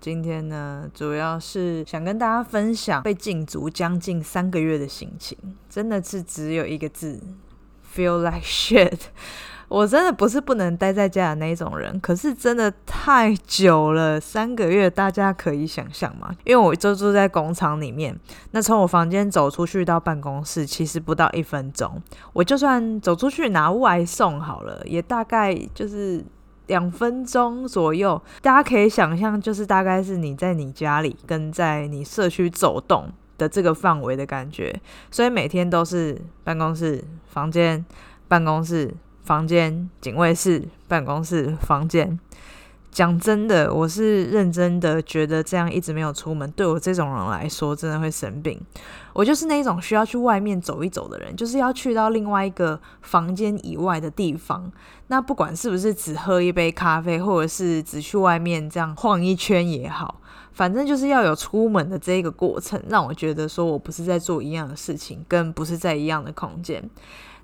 今天呢，主要是想跟大家分享被禁足将近三个月的心情，真的是只有一个字：feel like shit。我真的不是不能待在家的那种人，可是真的太久了，三个月，大家可以想象吗？因为我就住在工厂里面，那从我房间走出去到办公室，其实不到一分钟。我就算走出去拿外送好了，也大概就是两分钟左右。大家可以想象，就是大概是你在你家里跟在你社区走动的这个范围的感觉，所以每天都是办公室、房间、办公室。房间、警卫室、办公室、房间。讲真的，我是认真的，觉得这样一直没有出门，对我这种人来说，真的会生病。我就是那种需要去外面走一走的人，就是要去到另外一个房间以外的地方。那不管是不是只喝一杯咖啡，或者是只去外面这样晃一圈也好，反正就是要有出门的这个过程，让我觉得说我不是在做一样的事情，跟不是在一样的空间。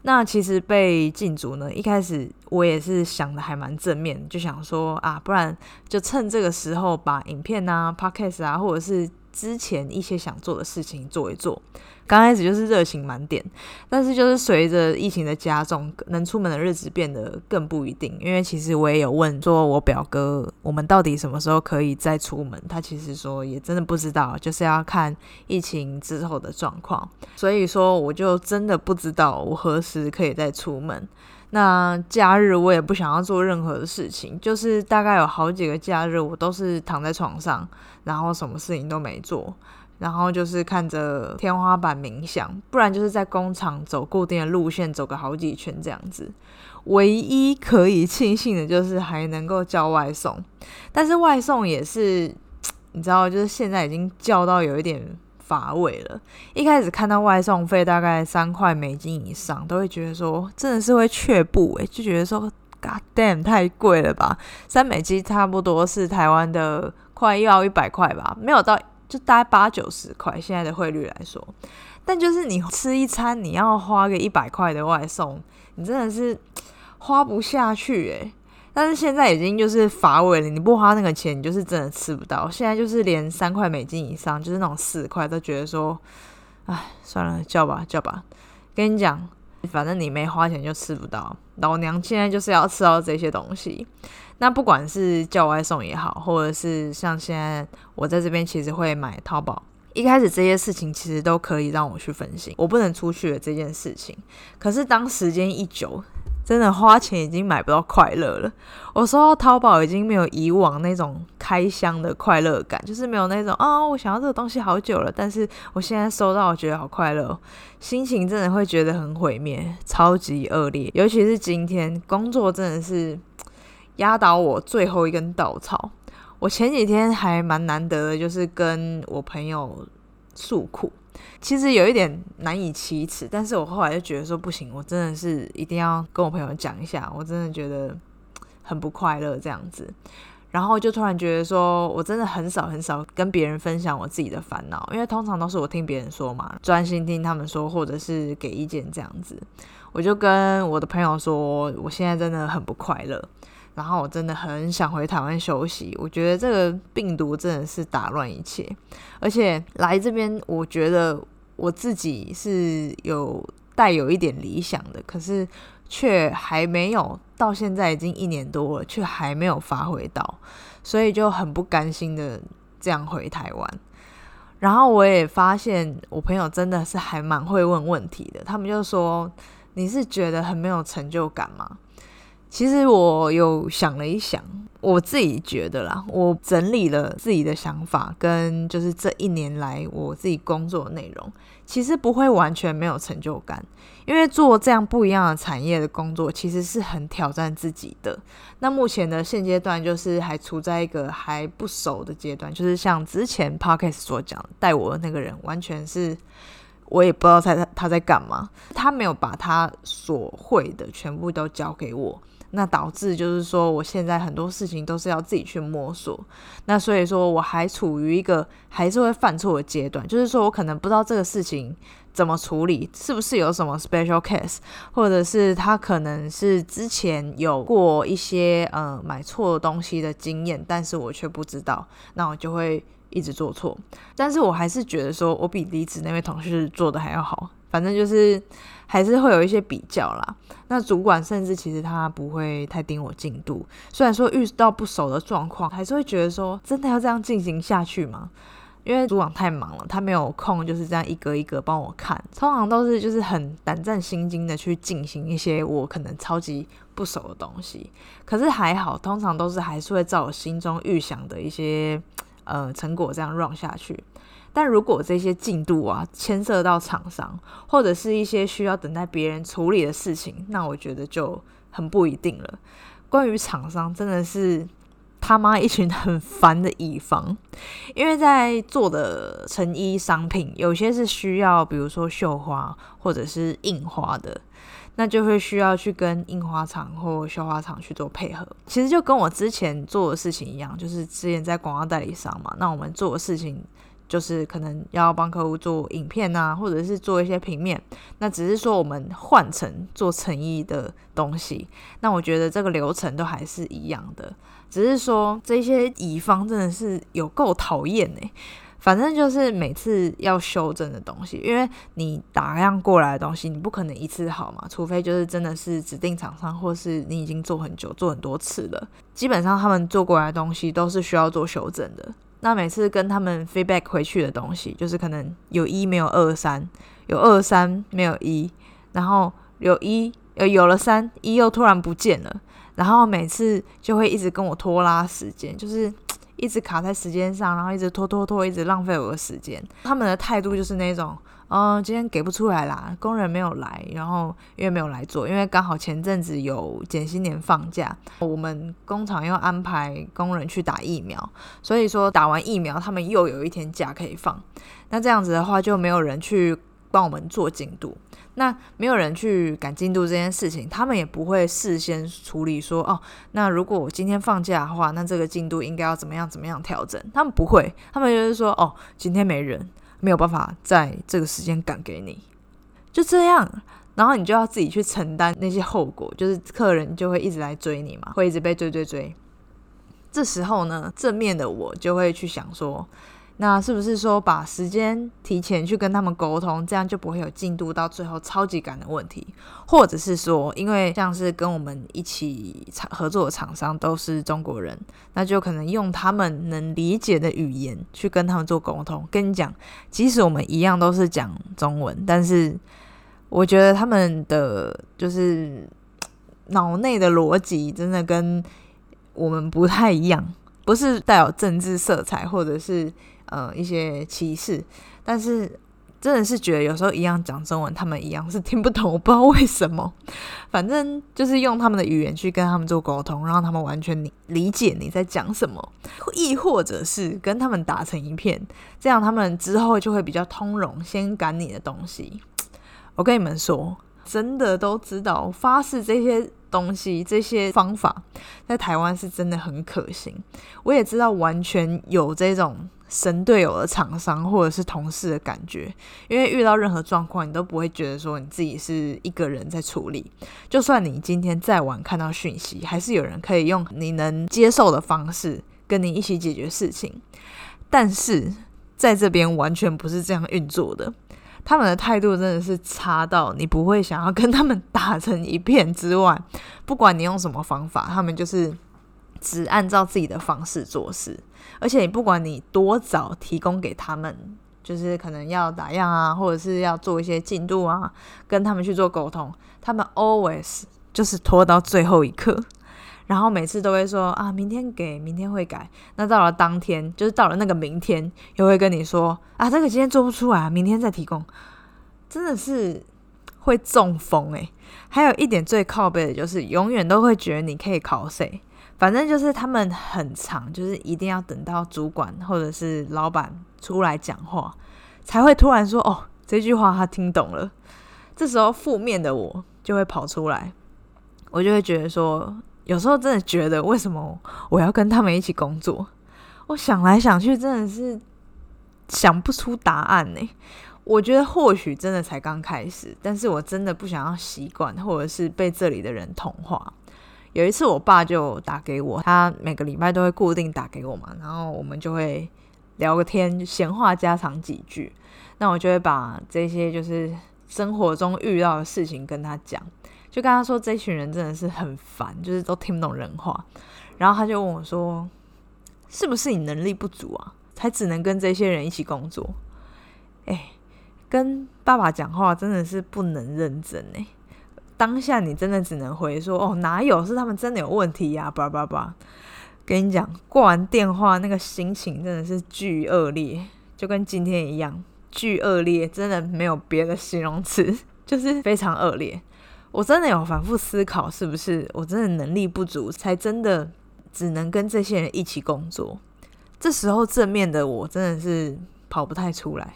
那其实被禁足呢，一开始我也是想的还蛮正面，就想说啊，不然就趁这个时候把影片啊、podcast 啊，或者是之前一些想做的事情做一做。刚开始就是热情满点，但是就是随着疫情的加重，能出门的日子变得更不一定。因为其实我也有问说，我表哥我们到底什么时候可以再出门？他其实说也真的不知道，就是要看疫情之后的状况。所以说我就真的不知道我何时可以再出门。那假日我也不想要做任何的事情，就是大概有好几个假日我都是躺在床上，然后什么事情都没做。然后就是看着天花板冥想，不然就是在工厂走固定的路线，走个好几圈这样子。唯一可以庆幸的就是还能够叫外送，但是外送也是你知道，就是现在已经叫到有一点乏味了。一开始看到外送费大概三块美金以上，都会觉得说真的是会却步诶，就觉得说 God damn 太贵了吧？三美金差不多是台湾的快要一百块吧，没有到。就大概八九十块，现在的汇率来说，但就是你吃一餐，你要花个一百块的外送，你真的是花不下去诶。但是现在已经就是乏味了，你不花那个钱，你就是真的吃不到。现在就是连三块美金以上，就是那种四块，都觉得说，唉，算了，叫吧叫吧。跟你讲，反正你没花钱就吃不到。老娘现在就是要吃到这些东西。那不管是叫外送也好，或者是像现在我在这边，其实会买淘宝。一开始这些事情其实都可以让我去分心，我不能出去的这件事情。可是当时间一久，真的花钱已经买不到快乐了。我收到淘宝已经没有以往那种开箱的快乐感，就是没有那种啊，我想要这个东西好久了，但是我现在收到，我觉得好快乐，心情真的会觉得很毁灭，超级恶劣。尤其是今天工作真的是。压倒我最后一根稻草。我前几天还蛮难得的，就是跟我朋友诉苦，其实有一点难以启齿。但是我后来就觉得说不行，我真的是一定要跟我朋友讲一下，我真的觉得很不快乐这样子。然后就突然觉得说，我真的很少很少跟别人分享我自己的烦恼，因为通常都是我听别人说嘛，专心听他们说，或者是给意见这样子。我就跟我的朋友说，我现在真的很不快乐。然后我真的很想回台湾休息，我觉得这个病毒真的是打乱一切，而且来这边，我觉得我自己是有带有一点理想的，可是却还没有到现在已经一年多了，却还没有发挥到，所以就很不甘心的这样回台湾。然后我也发现我朋友真的是还蛮会问问题的，他们就说：“你是觉得很没有成就感吗？”其实我有想了一想，我自己觉得啦，我整理了自己的想法，跟就是这一年来我自己工作的内容，其实不会完全没有成就感，因为做这样不一样的产业的工作，其实是很挑战自己的。那目前的现阶段就是还处在一个还不熟的阶段，就是像之前 Podcast 所讲，带我的那个人完全是。我也不知道他他他在干嘛，他没有把他所会的全部都交给我，那导致就是说我现在很多事情都是要自己去摸索，那所以说我还处于一个还是会犯错的阶段，就是说我可能不知道这个事情怎么处理，是不是有什么 special case，或者是他可能是之前有过一些呃买错东西的经验，但是我却不知道，那我就会。一直做错，但是我还是觉得说，我比离职那位同事做的还要好。反正就是还是会有一些比较啦。那主管甚至其实他不会太盯我进度，虽然说遇到不熟的状况，还是会觉得说，真的要这样进行下去吗？因为主管太忙了，他没有空就是这样一格一格帮我看。通常都是就是很胆战心惊的去进行一些我可能超级不熟的东西。可是还好，通常都是还是会照我心中预想的一些。呃，成果这样 run 下去，但如果这些进度啊牵涉到厂商，或者是一些需要等待别人处理的事情，那我觉得就很不一定了。关于厂商，真的是他妈一群很烦的乙方，因为在做的成衣商品，有些是需要，比如说绣花或者是印花的。那就会需要去跟印花厂或绣花厂去做配合，其实就跟我之前做的事情一样，就是之前在广告代理商嘛。那我们做的事情就是可能要帮客户做影片啊，或者是做一些平面。那只是说我们换成做成衣的东西，那我觉得这个流程都还是一样的，只是说这些乙方真的是有够讨厌哎。反正就是每次要修正的东西，因为你打样过来的东西，你不可能一次好嘛，除非就是真的是指定厂商，或是你已经做很久、做很多次了。基本上他们做过来的东西都是需要做修正的。那每次跟他们 feedback 回去的东西，就是可能有一没有二三，有二三没有一，然后有一呃有了三一又突然不见了，然后每次就会一直跟我拖拉时间，就是。一直卡在时间上，然后一直拖拖拖，一直浪费我的时间。他们的态度就是那种，嗯，今天给不出来啦，工人没有来，然后因为没有来做，因为刚好前阵子有减薪年放假，我们工厂又安排工人去打疫苗，所以说打完疫苗，他们又有一天假可以放。那这样子的话，就没有人去帮我们做进度。那没有人去赶进度这件事情，他们也不会事先处理说哦，那如果我今天放假的话，那这个进度应该要怎么样怎么样调整？他们不会，他们就是说哦，今天没人，没有办法在这个时间赶给你，就这样，然后你就要自己去承担那些后果，就是客人就会一直来追你嘛，会一直被追追追。这时候呢，正面的我就会去想说。那是不是说把时间提前去跟他们沟通，这样就不会有进度到最后超级赶的问题？或者是说，因为像是跟我们一起合作的厂商都是中国人，那就可能用他们能理解的语言去跟他们做沟通。跟你讲，即使我们一样都是讲中文，但是我觉得他们的就是脑内的逻辑真的跟我们不太一样，不是带有政治色彩，或者是。呃，一些歧视，但是真的是觉得有时候一样讲中文，他们一样是听不懂，我不知道为什么。反正就是用他们的语言去跟他们做沟通，让他们完全理理解你在讲什么，亦或者是跟他们打成一片，这样他们之后就会比较通融，先赶你的东西。我跟你们说，真的都知道，发誓这些东西、这些方法在台湾是真的很可行。我也知道，完全有这种。神队友的厂商或者是同事的感觉，因为遇到任何状况，你都不会觉得说你自己是一个人在处理。就算你今天再晚看到讯息，还是有人可以用你能接受的方式跟你一起解决事情。但是在这边完全不是这样运作的，他们的态度真的是差到你不会想要跟他们打成一片之外，不管你用什么方法，他们就是只按照自己的方式做事。而且你不管你多早提供给他们，就是可能要打样啊，或者是要做一些进度啊，跟他们去做沟通，他们 always 就是拖到最后一刻。然后每次都会说啊，明天给，明天会改。那到了当天，就是到了那个明天，又会跟你说啊，这个今天做不出来，明天再提供。真的是会中风诶。还有一点最靠背的就是，永远都会觉得你可以考谁。反正就是他们很长，就是一定要等到主管或者是老板出来讲话，才会突然说哦，这句话他听懂了。这时候负面的我就会跑出来，我就会觉得说。有时候真的觉得，为什么我要跟他们一起工作？我想来想去，真的是想不出答案呢。我觉得或许真的才刚开始，但是我真的不想要习惯，或者是被这里的人同化。有一次，我爸就打给我，他每个礼拜都会固定打给我嘛，然后我们就会聊个天，闲话家常几句。那我就会把这些就是生活中遇到的事情跟他讲。就跟他说，这群人真的是很烦，就是都听不懂人话。然后他就问我说：“是不是你能力不足啊，才只能跟这些人一起工作？”哎，跟爸爸讲话真的是不能认真哎。当下你真的只能回说：“哦，哪有？是他们真的有问题呀！”叭叭叭。跟你讲，挂完电话那个心情真的是巨恶劣，就跟今天一样，巨恶劣，真的没有别的形容词，就是非常恶劣。我真的有反复思考，是不是我真的能力不足，才真的只能跟这些人一起工作？这时候正面的我真的是跑不太出来，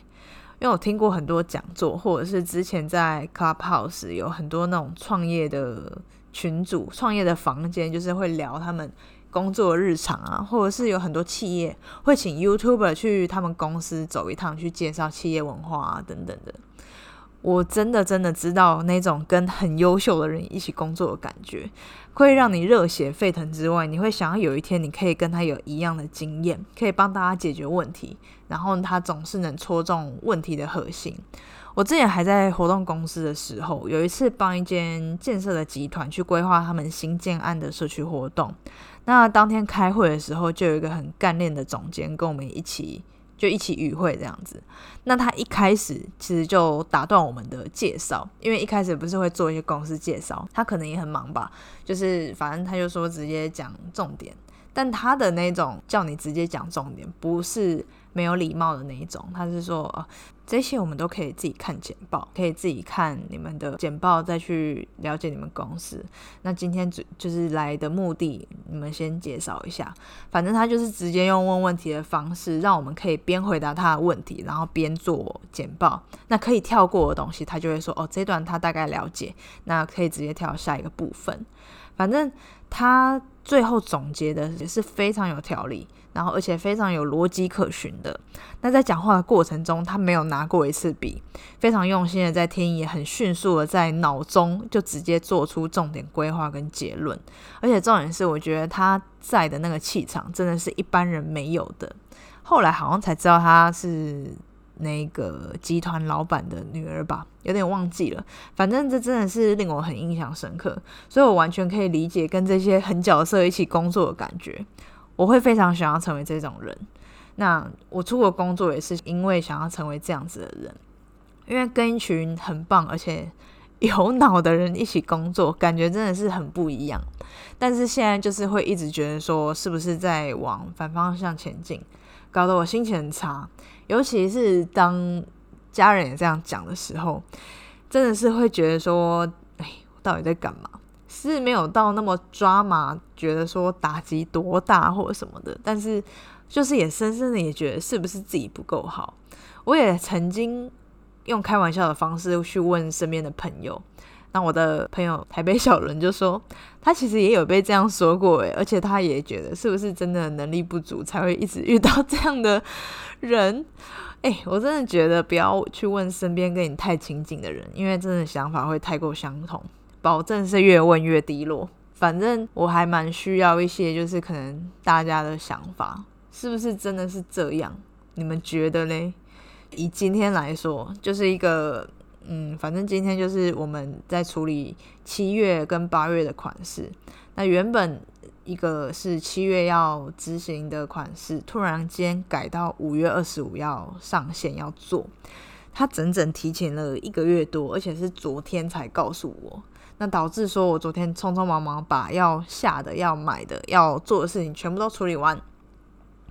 因为我听过很多讲座，或者是之前在 Clubhouse 有很多那种创业的群组、创业的房间，就是会聊他们工作日常啊，或者是有很多企业会请 YouTuber 去他们公司走一趟，去介绍企业文化啊等等的。我真的真的知道那种跟很优秀的人一起工作的感觉，会让你热血沸腾之外，你会想要有一天你可以跟他有一样的经验，可以帮大家解决问题，然后他总是能戳中问题的核心。我之前还在活动公司的时候，有一次帮一间建设的集团去规划他们新建案的社区活动，那当天开会的时候，就有一个很干练的总监跟我们一起。就一起与会这样子，那他一开始其实就打断我们的介绍，因为一开始不是会做一些公司介绍，他可能也很忙吧，就是反正他就说直接讲重点，但他的那种叫你直接讲重点，不是。没有礼貌的那一种，他是说，哦，这些我们都可以自己看简报，可以自己看你们的简报，再去了解你们公司。那今天就就是来的目的，你们先介绍一下。反正他就是直接用问问题的方式，让我们可以边回答他的问题，然后边做简报。那可以跳过的东西，他就会说，哦，这段他大概了解，那可以直接跳下一个部分。反正他最后总结的也是非常有条理。然后，而且非常有逻辑可循的。那在讲话的过程中，他没有拿过一次笔，非常用心的在听，也很迅速的在脑中就直接做出重点规划跟结论。而且重点是，我觉得他在的那个气场真的是一般人没有的。后来好像才知道他是那个集团老板的女儿吧，有点忘记了。反正这真的是令我很印象深刻，所以我完全可以理解跟这些狠角色一起工作的感觉。我会非常想要成为这种人。那我出国工作也是因为想要成为这样子的人，因为跟一群很棒而且有脑的人一起工作，感觉真的是很不一样。但是现在就是会一直觉得说，是不是在往反方向前进，搞得我心情很差。尤其是当家人也这样讲的时候，真的是会觉得说，哎，我到底在干嘛？是没有到那么抓马，觉得说打击多大或者什么的，但是就是也深深的也觉得是不是自己不够好。我也曾经用开玩笑的方式去问身边的朋友，那我的朋友台北小伦就说，他其实也有被这样说过，诶，而且他也觉得是不是真的能力不足才会一直遇到这样的人？诶，我真的觉得不要去问身边跟你太亲近的人，因为真的想法会太过相同。保证是越问越低落。反正我还蛮需要一些，就是可能大家的想法，是不是真的是这样？你们觉得嘞？以今天来说，就是一个，嗯，反正今天就是我们在处理七月跟八月的款式。那原本一个是七月要执行的款式，突然间改到五月二十五要上线要做，他整整提前了一个月多，而且是昨天才告诉我。那导致说我昨天匆匆忙忙把要下的、要买的、要做的事情全部都处理完，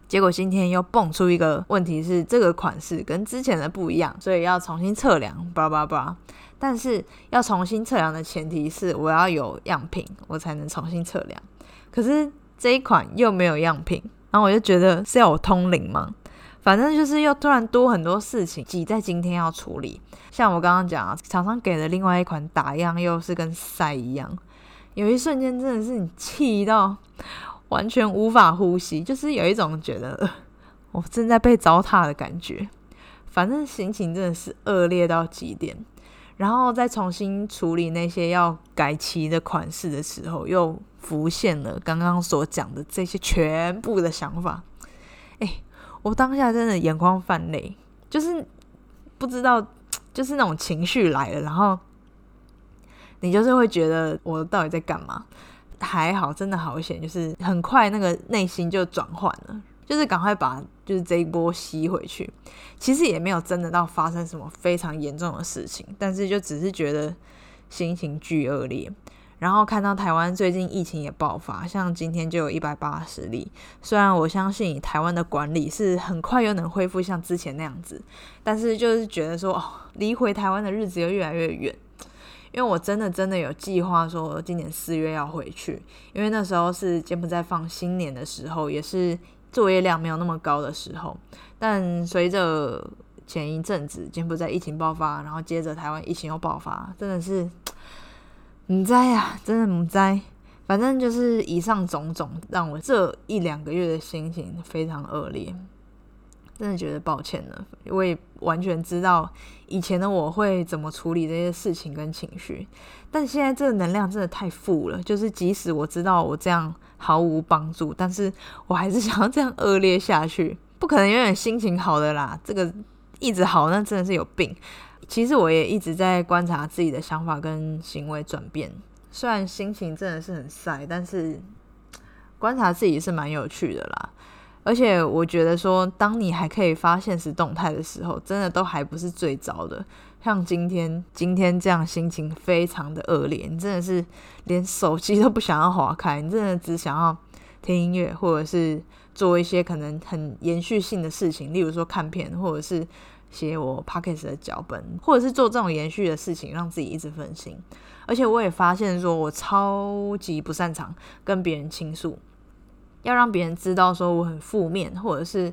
结果今天又蹦出一个问题是这个款式跟之前的不一样，所以要重新测量，叭叭叭。但是要重新测量的前提是我要有样品，我才能重新测量。可是这一款又没有样品，然后我就觉得是要我通灵吗？反正就是又突然多很多事情挤在今天要处理。像我刚刚讲啊，厂商给的另外一款打样又是跟塞一样，有一瞬间真的是你气到完全无法呼吸，就是有一种觉得我正在被糟蹋的感觉。反正心情真的是恶劣到极点。然后再重新处理那些要改齐的款式的时候，又浮现了刚刚所讲的这些全部的想法。我当下真的眼眶泛泪，就是不知道，就是那种情绪来了，然后你就是会觉得我到底在干嘛？还好，真的好险，就是很快那个内心就转换了。就是赶快把就是这一波吸回去，其实也没有真的到发生什么非常严重的事情，但是就只是觉得心情巨恶劣。然后看到台湾最近疫情也爆发，像今天就有一百八十例。虽然我相信台湾的管理是很快又能恢复像之前那样子，但是就是觉得说，哦，离回台湾的日子又越来越远。因为我真的真的有计划说今年四月要回去，因为那时候是柬埔寨放新年的时候，也是。作业量没有那么高的时候，但随着前一阵子柬埔寨疫情爆发，然后接着台湾疫情又爆发，真的是唔灾呀，真的唔灾。反正就是以上种种，让我这一两个月的心情非常恶劣，真的觉得抱歉了。我也完全知道以前的我会怎么处理这些事情跟情绪，但现在这个能量真的太负了，就是即使我知道我这样。毫无帮助，但是我还是想要这样恶劣下去，不可能永远心情好的啦。这个一直好，那真的是有病。其实我也一直在观察自己的想法跟行为转变，虽然心情真的是很晒，但是 观察自己是蛮有趣的啦。而且我觉得说，当你还可以发现实动态的时候，真的都还不是最糟的。像今天，今天这样心情非常的恶劣，你真的是连手机都不想要划开，你真的只想要听音乐，或者是做一些可能很延续性的事情，例如说看片，或者是写我 p o c k e t 的脚本，或者是做这种延续的事情，让自己一直分心。而且我也发现，说我超级不擅长跟别人倾诉。要让别人知道说我很负面，或者是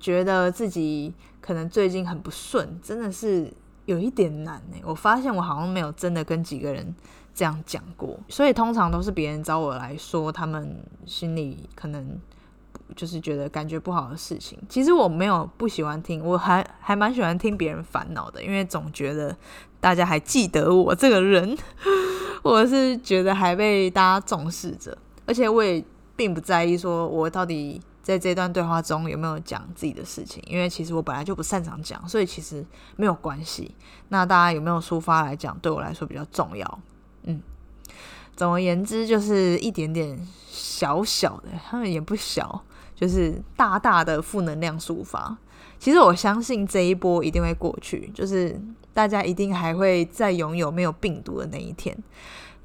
觉得自己可能最近很不顺，真的是有一点难呢。我发现我好像没有真的跟几个人这样讲过，所以通常都是别人找我来说他们心里可能就是觉得感觉不好的事情。其实我没有不喜欢听，我还还蛮喜欢听别人烦恼的，因为总觉得大家还记得我这个人，我是觉得还被大家重视着，而且我也。并不在意说我到底在这段对话中有没有讲自己的事情，因为其实我本来就不擅长讲，所以其实没有关系。那大家有没有抒发来讲，对我来说比较重要。嗯，总而言之，就是一点点小小的，他们也不小，就是大大的负能量抒发。其实我相信这一波一定会过去，就是大家一定还会再拥有没有病毒的那一天。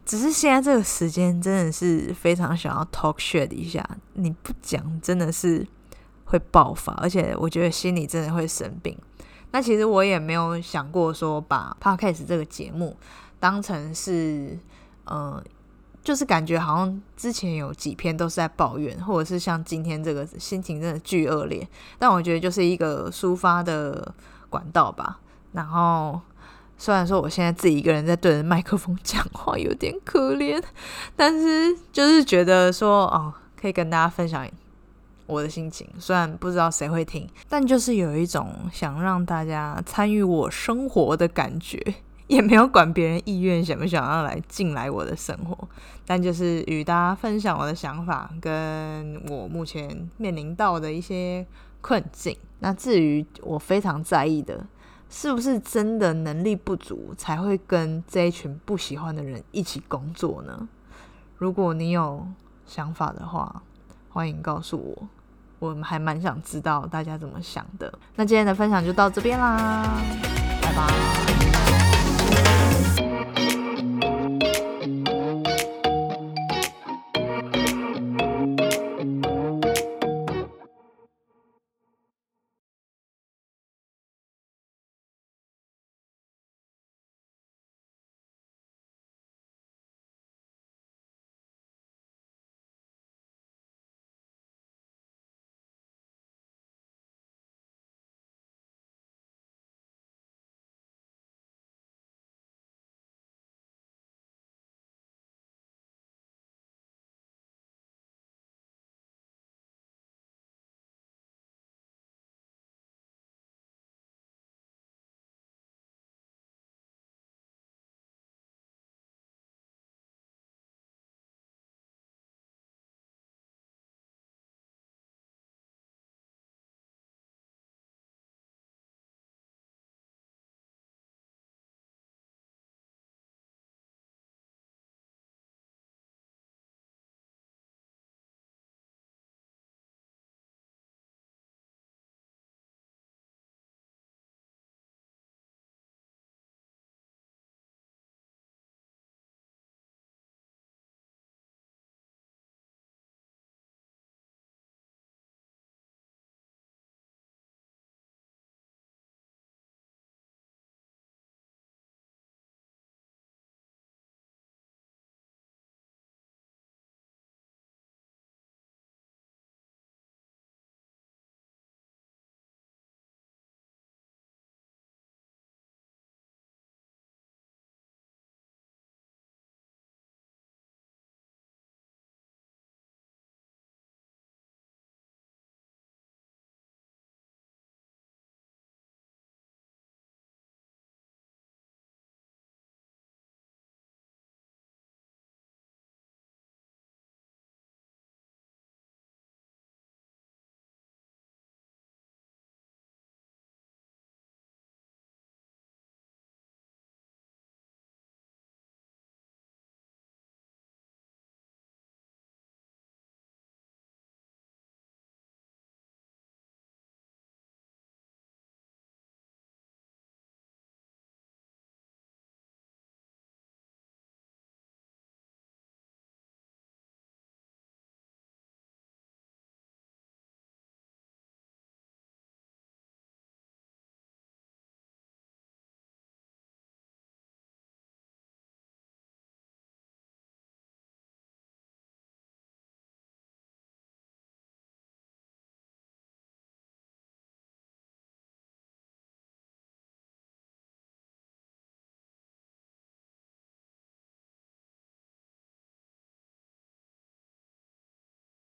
只是现在这个时间真的是非常想要 talk shit 一下，你不讲真的是会爆发，而且我觉得心里真的会生病。那其实我也没有想过说把 podcast 这个节目当成是，呃，就是感觉好像之前有几篇都是在抱怨，或者是像今天这个心情真的巨恶劣，但我觉得就是一个抒发的管道吧，然后。虽然说我现在自己一个人在对着麦克风讲话有点可怜，但是就是觉得说哦，可以跟大家分享我的心情。虽然不知道谁会听，但就是有一种想让大家参与我生活的感觉，也没有管别人意愿想不想要来进来我的生活，但就是与大家分享我的想法，跟我目前面临到的一些困境。那至于我非常在意的。是不是真的能力不足才会跟这一群不喜欢的人一起工作呢？如果你有想法的话，欢迎告诉我，我们还蛮想知道大家怎么想的。那今天的分享就到这边啦，拜拜。Thank you.